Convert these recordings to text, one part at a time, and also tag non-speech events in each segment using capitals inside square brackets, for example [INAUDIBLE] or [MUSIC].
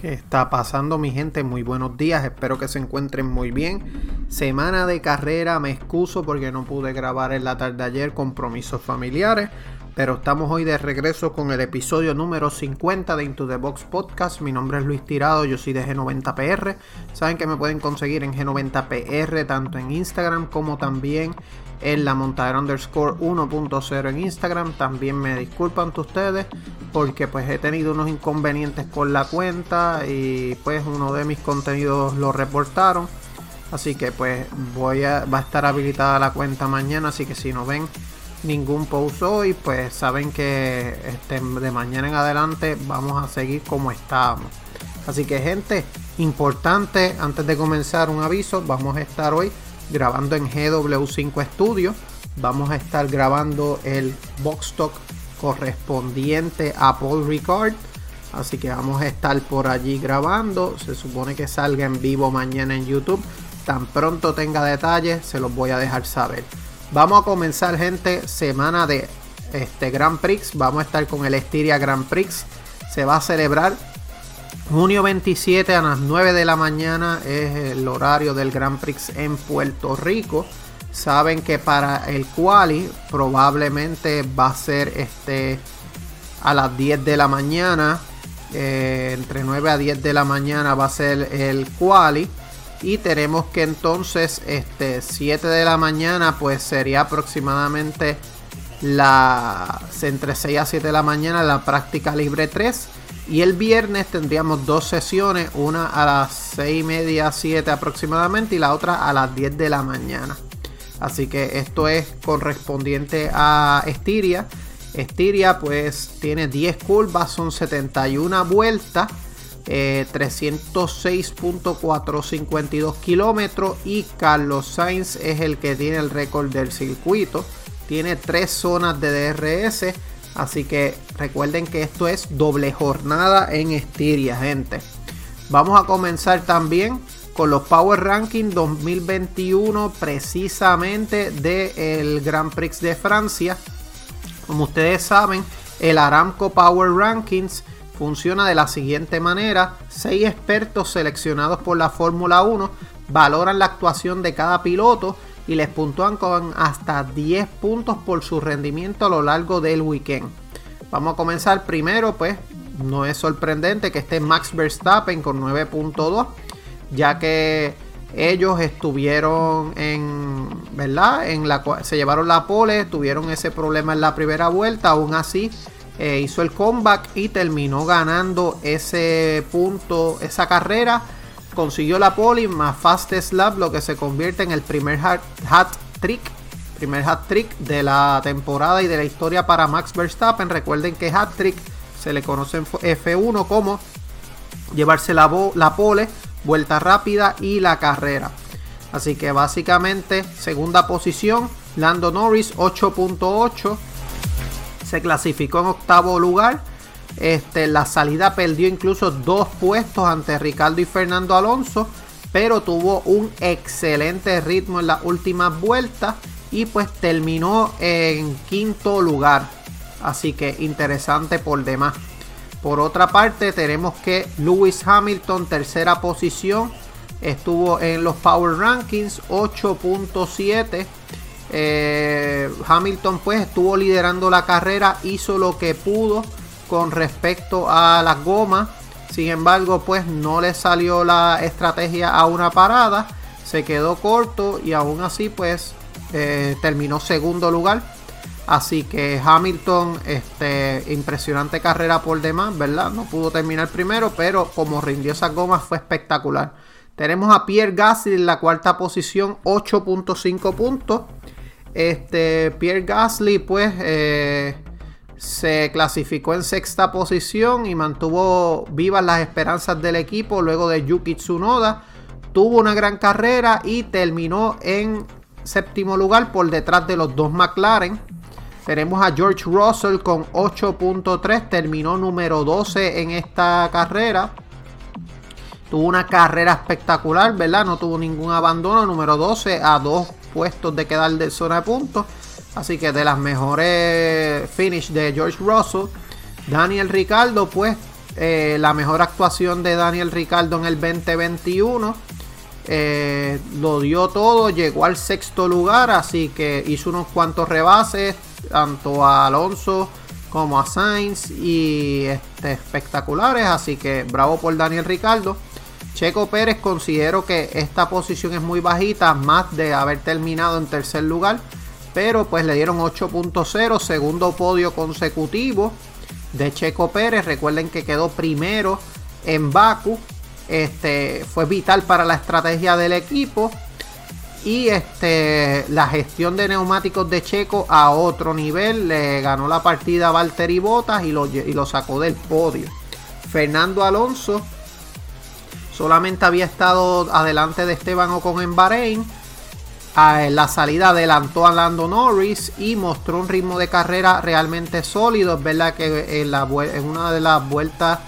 ¿Qué está pasando mi gente? Muy buenos días, espero que se encuentren muy bien. Semana de carrera, me excuso porque no pude grabar en la tarde ayer, compromisos familiares, pero estamos hoy de regreso con el episodio número 50 de Into the Box Podcast. Mi nombre es Luis Tirado, yo soy de G90PR. Saben que me pueden conseguir en G90PR tanto en Instagram como también en la montadera underscore 1.0 en Instagram. También me disculpan ustedes porque pues he tenido unos inconvenientes con la cuenta y pues uno de mis contenidos lo reportaron. Así que pues voy a, va a estar habilitada la cuenta mañana, así que si no ven ningún post hoy, pues saben que este, de mañana en adelante vamos a seguir como estábamos. Así que gente, importante, antes de comenzar un aviso, vamos a estar hoy grabando en GW5 Studio. Vamos a estar grabando el box talk correspondiente a Paul Ricard. Así que vamos a estar por allí grabando. Se supone que salga en vivo mañana en YouTube. Tan pronto tenga detalles, se los voy a dejar saber. Vamos a comenzar, gente, semana de este Grand Prix. Vamos a estar con el Estiria Grand Prix. Se va a celebrar junio 27 a las 9 de la mañana. Es el horario del Grand Prix en Puerto Rico saben que para el quali probablemente va a ser este a las 10 de la mañana eh, entre 9 a 10 de la mañana va a ser el quali. Y tenemos que entonces este 7 de la mañana pues sería aproximadamente la entre 6 a 7 de la mañana la práctica libre 3 y el viernes tendríamos dos sesiones una a las 6 y media 7 aproximadamente y la otra a las 10 de la mañana Así que esto es correspondiente a Estiria. Estiria pues tiene 10 curvas, son 71 vueltas, 306.452 eh, kilómetros y Carlos Sainz es el que tiene el récord del circuito. Tiene tres zonas de DRS, así que recuerden que esto es doble jornada en Estiria, gente. Vamos a comenzar también con los Power Rankings 2021 precisamente del Grand Prix de Francia. Como ustedes saben, el Aramco Power Rankings funciona de la siguiente manera. Seis expertos seleccionados por la Fórmula 1 valoran la actuación de cada piloto y les puntúan con hasta 10 puntos por su rendimiento a lo largo del weekend. Vamos a comenzar primero, pues no es sorprendente que esté Max Verstappen con 9.2 ya que ellos estuvieron en, ¿verdad? En la se llevaron la pole, tuvieron ese problema en la primera vuelta, aún así eh, hizo el comeback y terminó ganando ese punto, esa carrera, consiguió la pole más fast slap, lo que se convierte en el primer hat, trick, primer hat trick de la temporada y de la historia para Max Verstappen. Recuerden que hat trick se le conoce en F1 como llevarse la pole vuelta rápida y la carrera. Así que básicamente segunda posición, Lando Norris 8.8. Se clasificó en octavo lugar. Este, la salida perdió incluso dos puestos ante Ricardo y Fernando Alonso. Pero tuvo un excelente ritmo en las últimas vueltas. Y pues terminó en quinto lugar. Así que interesante por demás. Por otra parte, tenemos que Lewis Hamilton, tercera posición, estuvo en los Power Rankings 8.7. Eh, Hamilton pues estuvo liderando la carrera, hizo lo que pudo con respecto a las gomas. Sin embargo, pues no le salió la estrategia a una parada, se quedó corto y aún así pues eh, terminó segundo lugar Así que Hamilton, este, impresionante carrera por demás, ¿verdad? No pudo terminar primero, pero como rindió esas gomas fue espectacular. Tenemos a Pierre Gasly en la cuarta posición, 8.5 puntos. Este, Pierre Gasly, pues, eh, se clasificó en sexta posición y mantuvo vivas las esperanzas del equipo luego de Yuki Tsunoda tuvo una gran carrera y terminó en séptimo lugar por detrás de los dos McLaren. Tenemos a George Russell con 8.3, terminó número 12 en esta carrera. Tuvo una carrera espectacular, ¿verdad? No tuvo ningún abandono, número 12 a dos puestos de quedar de zona de puntos. Así que de las mejores finish de George Russell. Daniel Ricardo, pues eh, la mejor actuación de Daniel Ricardo en el 2021. Eh, lo dio todo, llegó al sexto lugar, así que hizo unos cuantos rebases, tanto a Alonso como a Sainz, y este, espectaculares, así que bravo por Daniel Ricardo. Checo Pérez considero que esta posición es muy bajita, más de haber terminado en tercer lugar, pero pues le dieron 8.0, segundo podio consecutivo de Checo Pérez. Recuerden que quedó primero en Baku. Este fue vital para la estrategia del equipo. Y este, la gestión de neumáticos de Checo a otro nivel. Le ganó la partida a Valtteri Bottas y lo, y lo sacó del podio. Fernando Alonso solamente había estado adelante de Esteban Ocon en Bahrein en la salida adelantó a Lando Norris y mostró un ritmo de carrera realmente sólido. Es verdad que en, en una de las vueltas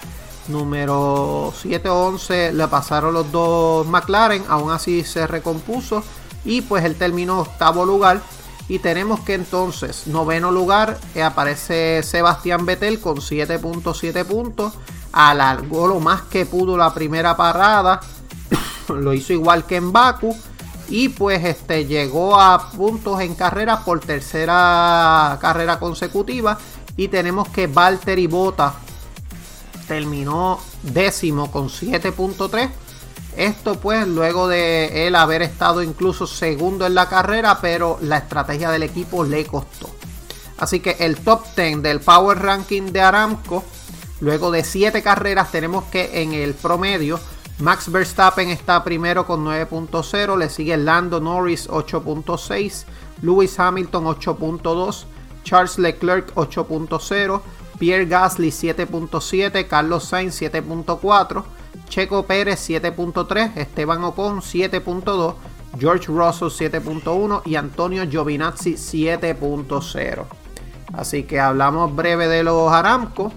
número 7 o 11 le pasaron los dos McLaren, aún así se recompuso y pues él terminó octavo lugar. Y tenemos que entonces, noveno lugar, eh, aparece Sebastián Vettel con 7.7 puntos. Alargó lo más que pudo la primera parada. [COUGHS] lo hizo igual que en Baku y pues este llegó a puntos en carrera por tercera carrera consecutiva y tenemos que Valtteri Bota terminó décimo con 7.3 esto pues luego de él haber estado incluso segundo en la carrera pero la estrategia del equipo le costó. Así que el top 10 del Power Ranking de Aramco luego de 7 carreras tenemos que en el promedio Max Verstappen está primero con 9.0, le sigue Lando Norris 8.6, Lewis Hamilton 8.2, Charles Leclerc 8.0, Pierre Gasly 7.7, Carlos Sainz 7.4, Checo Pérez 7.3, Esteban Ocon 7.2, George Russell 7.1 y Antonio Giovinazzi 7.0. Así que hablamos breve de los Aramco.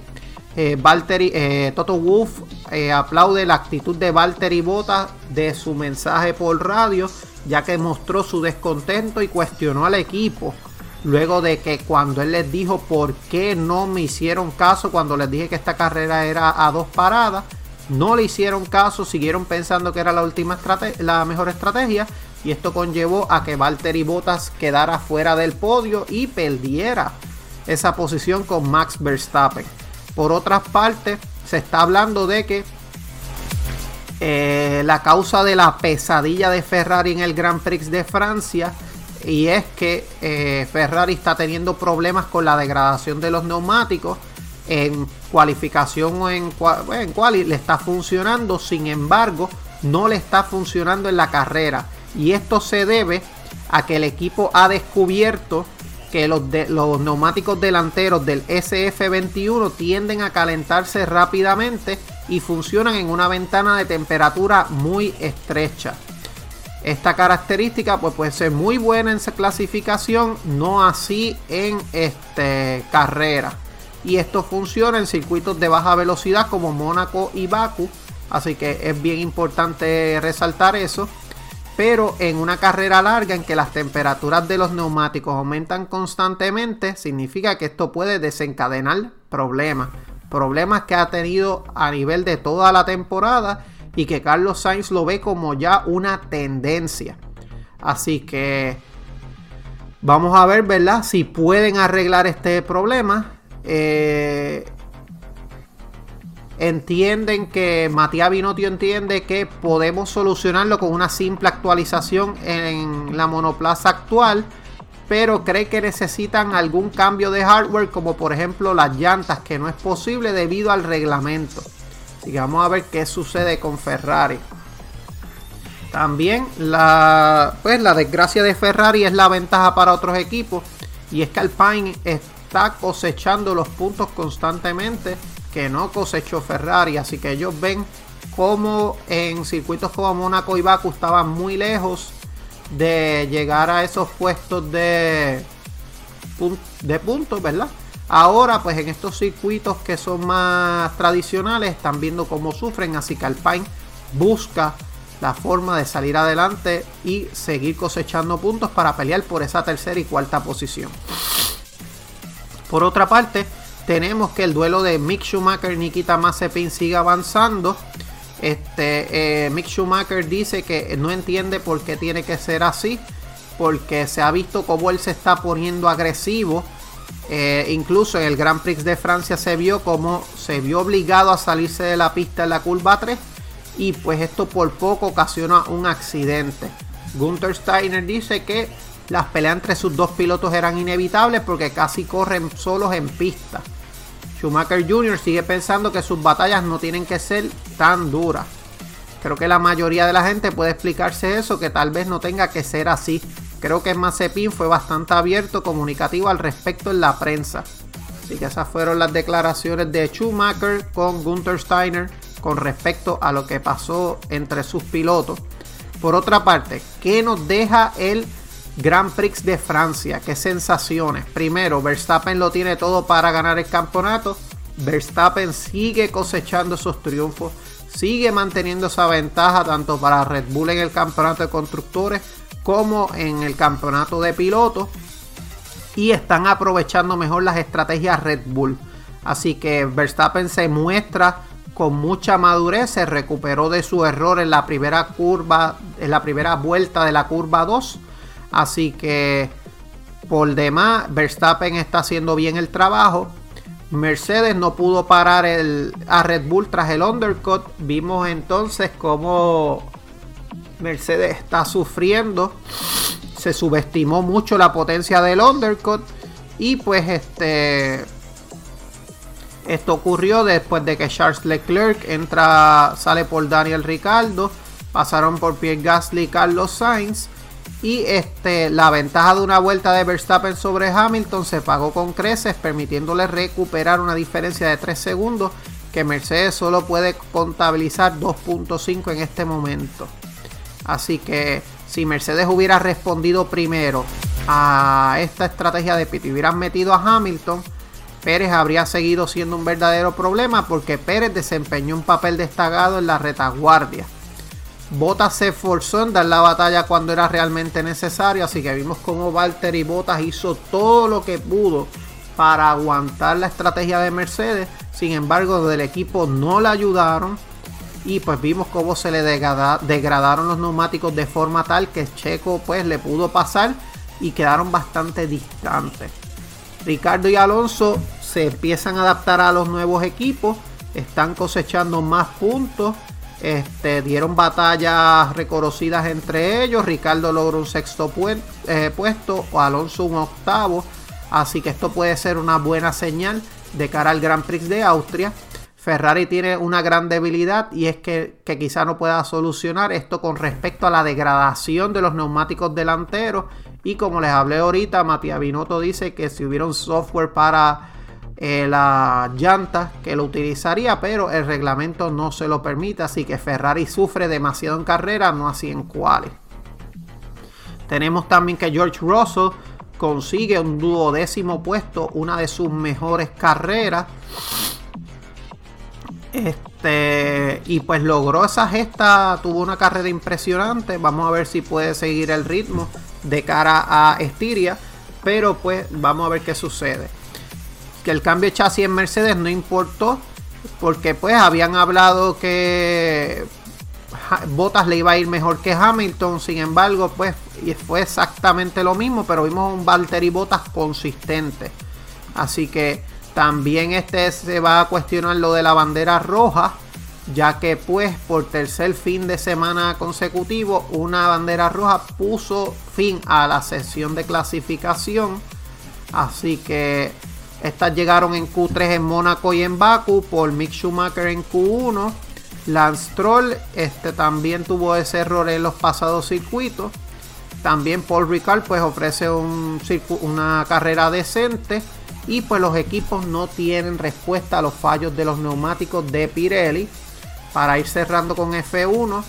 Eh, eh, Toto Wolf eh, aplaude la actitud de Valtteri Bota de su mensaje por radio, ya que mostró su descontento y cuestionó al equipo. Luego de que cuando él les dijo por qué no me hicieron caso cuando les dije que esta carrera era a dos paradas, no le hicieron caso, siguieron pensando que era la última la mejor estrategia y esto conllevó a que Valtteri Bottas quedara fuera del podio y perdiera esa posición con Max Verstappen. Por otra parte, se está hablando de que eh, la causa de la pesadilla de Ferrari en el Grand Prix de Francia y es que eh, Ferrari está teniendo problemas con la degradación de los neumáticos en cualificación o en, en quali le está funcionando sin embargo no le está funcionando en la carrera y esto se debe a que el equipo ha descubierto que los, los neumáticos delanteros del SF21 tienden a calentarse rápidamente y funcionan en una ventana de temperatura muy estrecha. Esta característica pues, puede ser muy buena en clasificación, no así en este, carrera. Y esto funciona en circuitos de baja velocidad como Mónaco y Baku. Así que es bien importante resaltar eso pero en una carrera larga en que las temperaturas de los neumáticos aumentan constantemente, significa que esto puede desencadenar problemas. Problemas que ha tenido a nivel de toda la temporada y que Carlos Sainz lo ve como ya una tendencia. Así que vamos a ver, ¿verdad? Si pueden arreglar este problema. Eh, entienden que Matías Binotio entiende que podemos solucionarlo con una simple actualización en la monoplaza actual, pero cree que necesitan algún cambio de hardware, como por ejemplo las llantas, que no es posible debido al reglamento. Así que vamos a ver qué sucede con Ferrari. También la, pues, la desgracia de Ferrari es la ventaja para otros equipos. Y es que Alpine está cosechando los puntos constantemente que no cosechó Ferrari. Así que ellos ven como en circuitos como Monaco y Baku estaban muy lejos de llegar a esos puestos de, de puntos, ¿verdad? Ahora, pues en estos circuitos que son más tradicionales, están viendo cómo sufren, así que Alpine busca la forma de salir adelante y seguir cosechando puntos para pelear por esa tercera y cuarta posición. Por otra parte, tenemos que el duelo de Mick Schumacher y Nikita Mazepin sigue avanzando. Este, eh, Mick Schumacher dice que no entiende por qué tiene que ser así, porque se ha visto cómo él se está poniendo agresivo eh, incluso en el Grand Prix de Francia se vio como se vio obligado a salirse de la pista en la curva 3 y pues esto por poco ocasiona un accidente. Gunther Steiner dice que las peleas entre sus dos pilotos eran inevitables porque casi corren solos en pista. Schumacher Jr. sigue pensando que sus batallas no tienen que ser tan duras. Creo que la mayoría de la gente puede explicarse eso, que tal vez no tenga que ser así. Creo que Mazepin fue bastante abierto, comunicativo al respecto en la prensa. Así que esas fueron las declaraciones de Schumacher con Gunther Steiner con respecto a lo que pasó entre sus pilotos. Por otra parte, ¿qué nos deja el Grand Prix de Francia? ¿Qué sensaciones? Primero, Verstappen lo tiene todo para ganar el campeonato. Verstappen sigue cosechando esos triunfos, sigue manteniendo esa ventaja tanto para Red Bull en el campeonato de constructores como en el campeonato de pilotos y están aprovechando mejor las estrategias Red Bull. Así que Verstappen se muestra con mucha madurez, se recuperó de su error en la primera curva, en la primera vuelta de la curva 2. Así que por demás, Verstappen está haciendo bien el trabajo. Mercedes no pudo parar el, a Red Bull tras el undercut. Vimos entonces cómo Mercedes está sufriendo. Se subestimó mucho la potencia del undercut. Y pues este. Esto ocurrió después de que Charles Leclerc entra, sale por Daniel Ricardo. Pasaron por Pierre Gasly y Carlos Sainz. Y este, la ventaja de una vuelta de Verstappen sobre Hamilton se pagó con creces, permitiéndole recuperar una diferencia de 3 segundos que Mercedes solo puede contabilizar 2.5 en este momento. Así que si Mercedes hubiera respondido primero a esta estrategia de pit y hubieran metido a Hamilton, Pérez habría seguido siendo un verdadero problema porque Pérez desempeñó un papel destacado en la retaguardia. Bottas se esforzó en dar la batalla cuando era realmente necesario, así que vimos cómo Valtteri Bottas hizo todo lo que pudo para aguantar la estrategia de Mercedes. Sin embargo, del equipo no le ayudaron y pues vimos cómo se le degradaron los neumáticos de forma tal que Checo pues le pudo pasar y quedaron bastante distantes. Ricardo y Alonso se empiezan a adaptar a los nuevos equipos, están cosechando más puntos, este, dieron batallas reconocidas entre ellos, Ricardo logró un sexto eh, puesto Alonso un octavo, así que esto puede ser una buena señal de cara al Grand Prix de Austria. Ferrari tiene una gran debilidad y es que, quizá no pueda solucionar esto con respecto a la degradación de los neumáticos delanteros. Y como les hablé ahorita, Matías Binotto dice que si hubiera un software para eh, la llanta que lo utilizaría, pero el reglamento no se lo permite. Así que Ferrari sufre demasiado en carrera, no así en cuales. Tenemos también que George Russell consigue un duodécimo puesto, una de sus mejores carreras. Este, y pues logró esa gesta, tuvo una carrera impresionante. Vamos a ver si puede seguir el ritmo de cara a Estiria. Pero pues vamos a ver qué sucede. Que el cambio de chasis en Mercedes no importó. Porque pues habían hablado que Bottas le iba a ir mejor que Hamilton. Sin embargo, pues fue exactamente lo mismo. Pero vimos un Valtteri Bottas consistente. Así que también este se va a cuestionar lo de la bandera roja, ya que pues por tercer fin de semana consecutivo una bandera roja puso fin a la sesión de clasificación. Así que estas llegaron en Q3 en Mónaco y en Baku por Mick Schumacher en Q1. Lance Troll este, también tuvo ese error en los pasados circuitos. También Paul Ricard pues ofrece un, una carrera decente y pues los equipos no tienen respuesta a los fallos de los neumáticos de Pirelli. para ir cerrando con F1.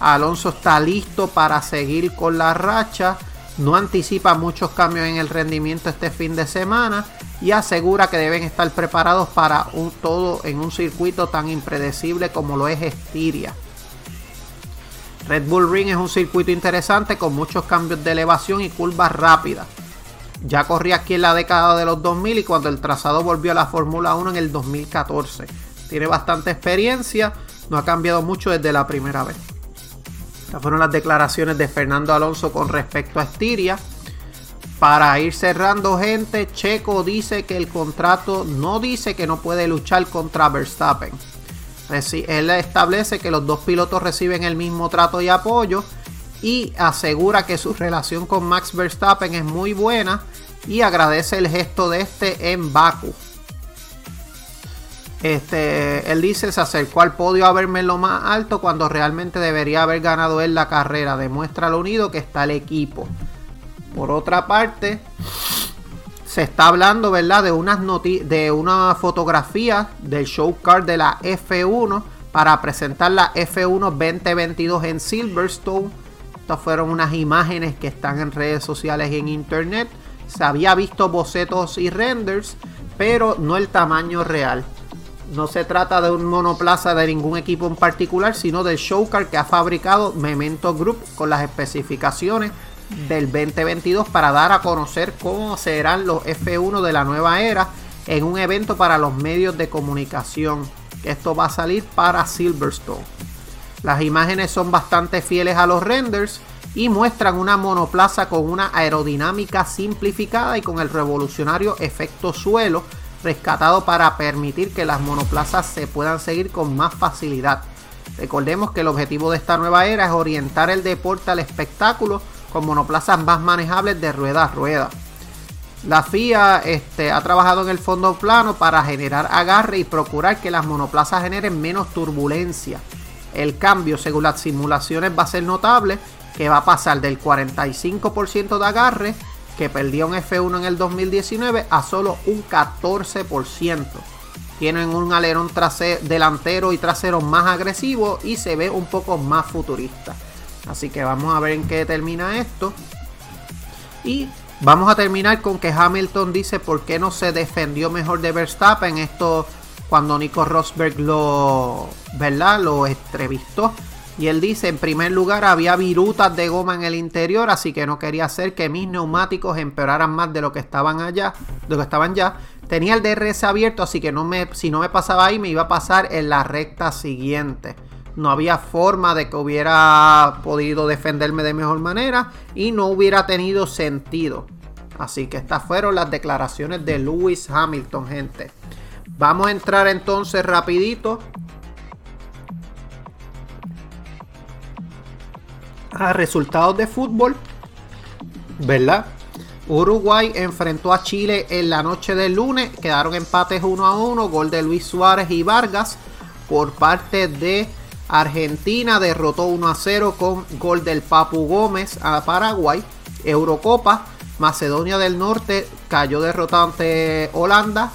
Alonso está listo para seguir con la racha. No anticipa muchos cambios en el rendimiento este fin de semana y asegura que deben estar preparados para un todo en un circuito tan impredecible como lo es Estiria. Red Bull Ring es un circuito interesante con muchos cambios de elevación y curvas rápidas. Ya corría aquí en la década de los 2000 y cuando el trazado volvió a la Fórmula 1 en el 2014. Tiene bastante experiencia, no ha cambiado mucho desde la primera vez. Estas fueron las declaraciones de Fernando Alonso con respecto a Estiria. Para ir cerrando, gente, Checo dice que el contrato no dice que no puede luchar contra Verstappen. Él establece que los dos pilotos reciben el mismo trato y apoyo y asegura que su relación con Max Verstappen es muy buena y agradece el gesto de este en Baku. Este, él dice, se acercó al podio a verme en lo más alto cuando realmente debería haber ganado él la carrera. Demuestra lo unido que está el equipo. Por otra parte, se está hablando, ¿verdad? De unas de una fotografía del show card de la F1 para presentar la F1 2022 en Silverstone. Estas fueron unas imágenes que están en redes sociales y en internet. Se había visto bocetos y renders, pero no el tamaño real. No se trata de un monoplaza de ningún equipo en particular, sino del showcar que ha fabricado Memento Group con las especificaciones del 2022 para dar a conocer cómo serán los F1 de la nueva era en un evento para los medios de comunicación. Esto va a salir para Silverstone. Las imágenes son bastante fieles a los renders y muestran una monoplaza con una aerodinámica simplificada y con el revolucionario efecto suelo rescatado para permitir que las monoplazas se puedan seguir con más facilidad. Recordemos que el objetivo de esta nueva era es orientar el deporte al espectáculo con monoplazas más manejables de rueda a rueda. La FIA este, ha trabajado en el fondo plano para generar agarre y procurar que las monoplazas generen menos turbulencia. El cambio, según las simulaciones, va a ser notable, que va a pasar del 45% de agarre que perdió un F1 en el 2019 a solo un 14%. Tienen un alerón delantero y trasero más agresivo y se ve un poco más futurista. Así que vamos a ver en qué termina esto. Y vamos a terminar con que Hamilton dice por qué no se defendió mejor de Verstappen. Esto cuando Nico Rosberg lo, ¿verdad? lo entrevistó. Y él dice, en primer lugar, había virutas de goma en el interior, así que no quería hacer que mis neumáticos empeoraran más de lo que estaban allá, lo que estaban ya. Tenía el DRS abierto, así que no me, si no me pasaba ahí, me iba a pasar en la recta siguiente. No había forma de que hubiera podido defenderme de mejor manera y no hubiera tenido sentido. Así que estas fueron las declaraciones de Lewis Hamilton, gente. Vamos a entrar entonces rapidito a resultados de fútbol, ¿verdad? Uruguay enfrentó a Chile en la noche del lunes, quedaron empates 1 a 1, gol de Luis Suárez y Vargas por parte de Argentina derrotó 1 a 0 con gol del Papu Gómez a Paraguay. Eurocopa, Macedonia del Norte cayó derrotado ante Holanda.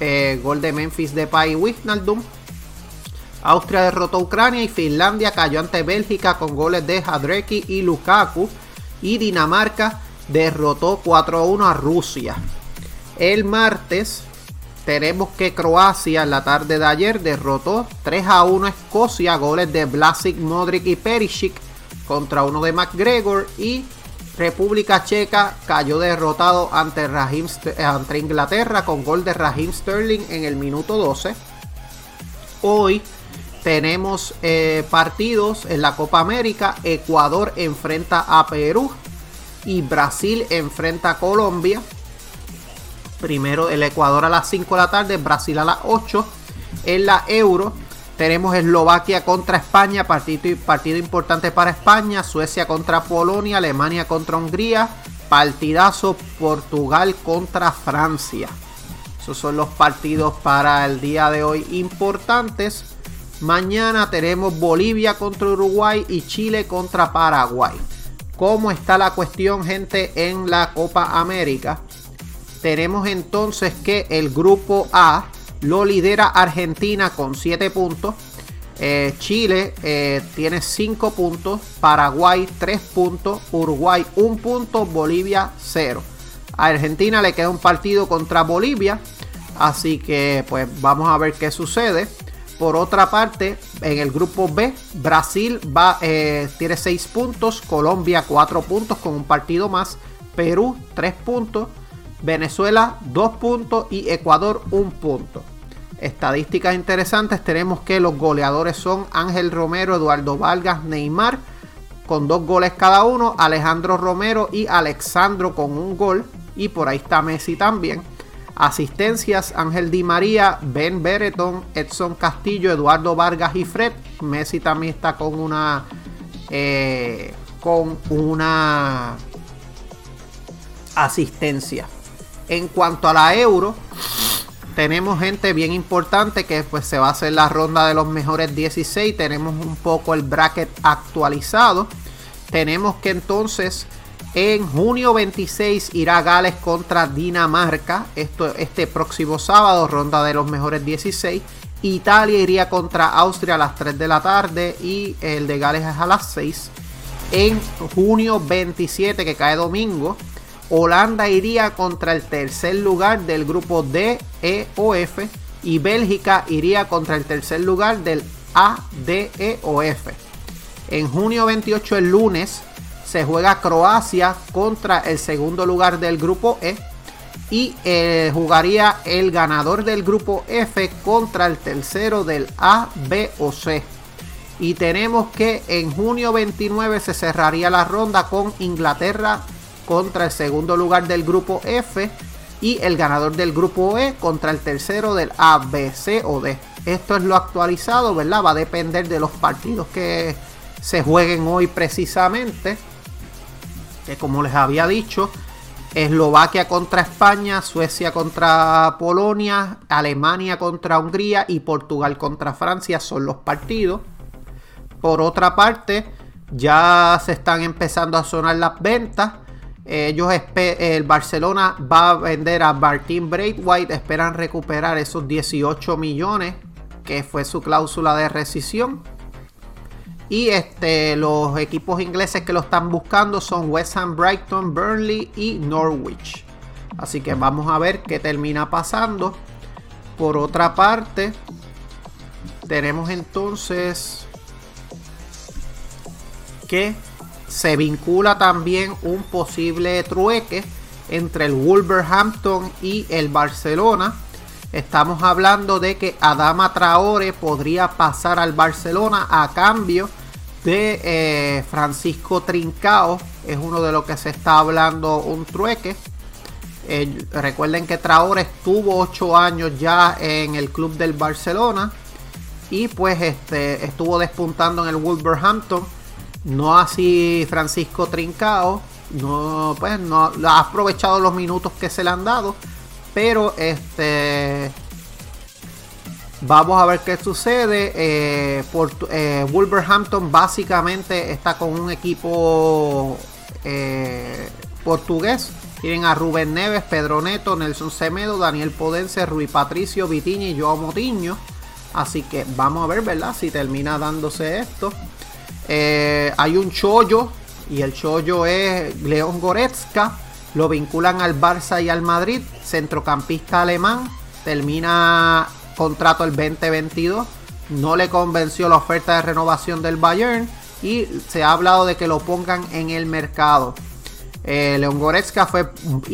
Eh, gol de Memphis Depay y Wijnaldum. Austria derrotó a Ucrania y Finlandia cayó ante Bélgica con goles de Jadrecki y Lukaku. Y Dinamarca derrotó 4 a 1 a Rusia. El martes tenemos que Croacia en la tarde de ayer derrotó 3 a 1 a Escocia, goles de Vlasic, Modric y Perisic contra uno de McGregor y República Checa cayó derrotado ante, ante Inglaterra con gol de Raheem Sterling en el minuto 12. Hoy tenemos eh, partidos en la Copa América. Ecuador enfrenta a Perú y Brasil enfrenta a Colombia. Primero el Ecuador a las 5 de la tarde, Brasil a las 8. En la Euro tenemos Eslovaquia contra España, partido, partido importante para España. Suecia contra Polonia, Alemania contra Hungría. Partidazo Portugal contra Francia. Esos son los partidos para el día de hoy importantes. Mañana tenemos Bolivia contra Uruguay y Chile contra Paraguay. ¿Cómo está la cuestión, gente, en la Copa América? Tenemos entonces que el grupo A lo lidera Argentina con 7 puntos. Eh, Chile eh, tiene 5 puntos, Paraguay 3 puntos, Uruguay 1 punto, Bolivia 0. A Argentina le queda un partido contra Bolivia, así que pues vamos a ver qué sucede. Por otra parte, en el grupo B, Brasil va, eh, tiene 6 puntos, Colombia 4 puntos con un partido más, Perú 3 puntos, Venezuela 2 puntos y Ecuador 1 punto. Estadísticas interesantes, tenemos que los goleadores son Ángel Romero, Eduardo Vargas, Neymar, con dos goles cada uno, Alejandro Romero y Alexandro con un gol, y por ahí está Messi también. Asistencias, Ángel Di María, Ben Bereton, Edson Castillo, Eduardo Vargas y Fred. Messi también está con una. Eh, con una asistencia. En cuanto a la Euro, tenemos gente bien importante que pues se va a hacer la ronda de los mejores 16. Tenemos un poco el bracket actualizado. Tenemos que entonces en junio 26 irá Gales contra Dinamarca. Esto, este próximo sábado, ronda de los mejores 16. Italia iría contra Austria a las 3 de la tarde y el de Gales es a las 6. En junio 27, que cae domingo, Holanda iría contra el tercer lugar del grupo D, E o F. Y Bélgica iría contra el tercer lugar del A, D, E o F. En junio 28, el lunes, se juega Croacia contra el segundo lugar del grupo E y eh, jugaría el ganador del grupo F contra el tercero del A, B o C. Y tenemos que en junio 29 se cerraría la ronda con Inglaterra contra el segundo lugar del grupo F y el ganador del grupo E contra el tercero del A, B, C o D. Esto es lo actualizado, ¿verdad? Va a depender de los partidos que se jueguen hoy precisamente que como les había dicho, Eslovaquia contra España, Suecia contra Polonia, Alemania contra Hungría y Portugal contra Francia son los partidos. Por otra parte, ya se están empezando a sonar las ventas. Ellos el Barcelona va a vender a Martin Braithwaite, esperan recuperar esos 18 millones que fue su cláusula de rescisión. Y este, los equipos ingleses que lo están buscando son West Ham, Brighton, Burnley y Norwich. Así que vamos a ver qué termina pasando. Por otra parte, tenemos entonces que se vincula también un posible trueque entre el Wolverhampton y el Barcelona. Estamos hablando de que Adama Traore podría pasar al Barcelona a cambio de eh, Francisco Trincao. Es uno de los que se está hablando un trueque. Eh, recuerden que Traore estuvo 8 años ya en el club del Barcelona. Y pues este, estuvo despuntando en el Wolverhampton. No así Francisco Trincao. No, pues no ha aprovechado los minutos que se le han dado. Pero este Vamos a ver qué sucede. Eh, eh, Wolverhampton básicamente está con un equipo eh, portugués. Tienen a Rubén Neves, Pedro Neto, Nelson Semedo, Daniel Podense, Rui Patricio, Vitiño y Joao Motiño. Así que vamos a ver, ¿verdad? Si termina dándose esto. Hay un chollo y el chollo es León Goretzka. Lo vinculan al Barça y al Madrid. Centrocampista alemán. Termina contrato el 2022. No le convenció la oferta de renovación del Bayern y se ha hablado de que lo pongan en el mercado. Eh, León Goretzka fue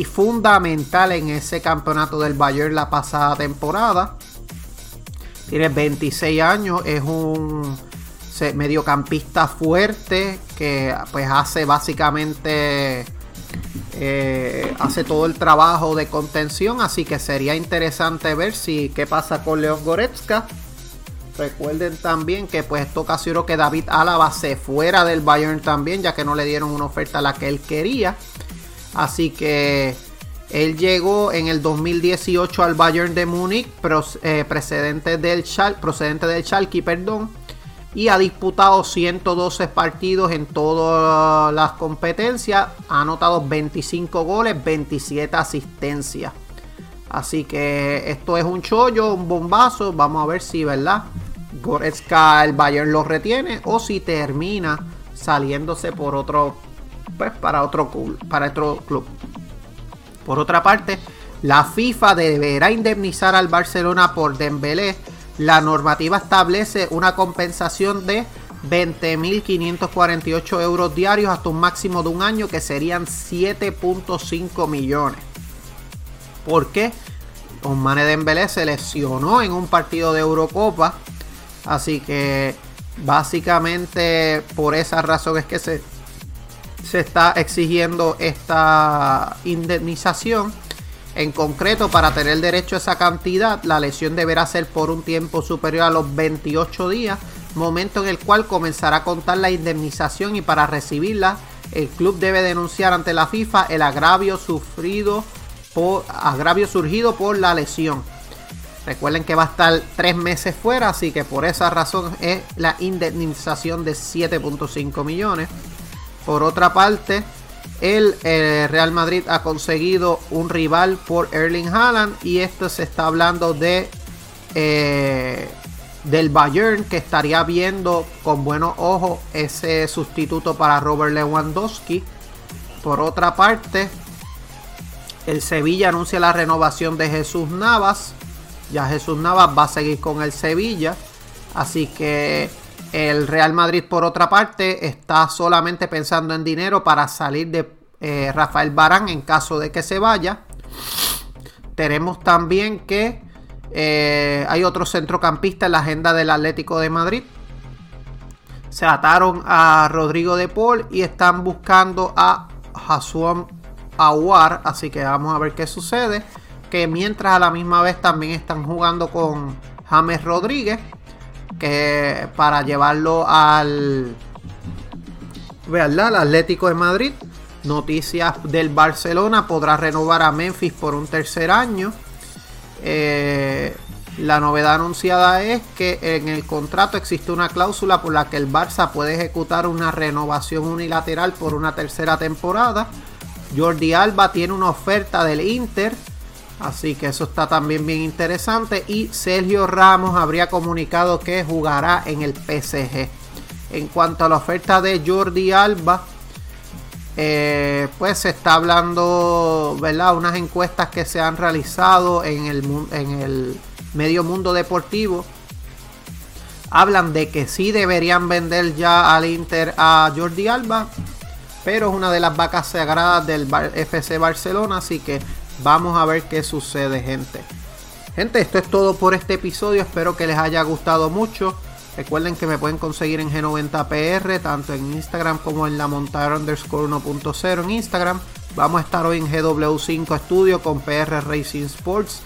fundamental en ese campeonato del Bayern la pasada temporada. Tiene 26 años, es un mediocampista fuerte que pues hace básicamente eh, hace todo el trabajo de contención, así que sería interesante ver si qué pasa con León Goretzka. Recuerden también que pues esto ocasionó que David Álava se fuera del Bayern también, ya que no le dieron una oferta a la que él quería. Así que él llegó en el 2018 al Bayern de Múnich, eh, procedente del procedente del Schalke, perdón y ha disputado 112 partidos en todas las competencias. Ha anotado 25 goles, 27 asistencias. Así que esto es un chollo, un bombazo. Vamos a ver si, ¿verdad? Goretzka el Bayern lo retiene o si termina saliéndose por otro pues para otro para otro club. Por otra parte, la FIFA deberá indemnizar al Barcelona por Dembélé. La normativa establece una compensación de 20.548 euros diarios hasta un máximo de un año que serían 7.5 millones. ¿Por qué? Osmane Dembélé se lesionó en un partido de Eurocopa. Así que básicamente por esa razón es que se, se está exigiendo esta indemnización. En concreto, para tener derecho a esa cantidad, la lesión deberá ser por un tiempo superior a los 28 días, momento en el cual comenzará a contar la indemnización y para recibirla, el club debe denunciar ante la FIFA el agravio sufrido por agravio surgido por la lesión. Recuerden que va a estar tres meses fuera, así que por esa razón es la indemnización de 7.5 millones. Por otra parte, el eh, Real Madrid ha conseguido un rival por Erling Haaland y esto se está hablando de eh, del Bayern que estaría viendo con buenos ojos ese sustituto para Robert Lewandowski. Por otra parte, el Sevilla anuncia la renovación de Jesús Navas. Ya Jesús Navas va a seguir con el Sevilla. Así que el Real Madrid, por otra parte, está solamente pensando en dinero para salir de eh, Rafael Barán en caso de que se vaya. Tenemos también que eh, hay otro centrocampista en la agenda del Atlético de Madrid. Se ataron a Rodrigo de Paul y están buscando a Hasuam Aguar. Así que vamos a ver qué sucede. Que mientras a la misma vez también están jugando con James Rodríguez que para llevarlo al, al Atlético de Madrid. Noticias del Barcelona podrá renovar a Memphis por un tercer año. Eh, la novedad anunciada es que en el contrato existe una cláusula por la que el Barça puede ejecutar una renovación unilateral por una tercera temporada. Jordi Alba tiene una oferta del Inter Así que eso está también bien interesante. Y Sergio Ramos habría comunicado que jugará en el PSG. En cuanto a la oferta de Jordi Alba, eh, pues se está hablando, ¿verdad? Unas encuestas que se han realizado en el, en el medio mundo deportivo. Hablan de que sí deberían vender ya al Inter a Jordi Alba. Pero es una de las vacas sagradas del FC Barcelona. Así que Vamos a ver qué sucede, gente. Gente, esto es todo por este episodio. Espero que les haya gustado mucho. Recuerden que me pueden conseguir en G90PR, tanto en Instagram como en la montada underscore 1.0 en Instagram. Vamos a estar hoy en GW5 Studio con PR Racing Sports,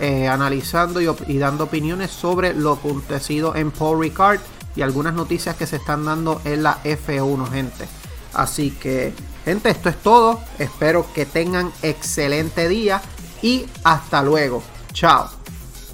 eh, analizando y, y, dando opiniones sobre lo acontecido en Paul Ricard y algunas noticias que se están dando en la F1, gente. Así que Gente, esto es todo. Espero que tengan excelente día y hasta luego. Chao.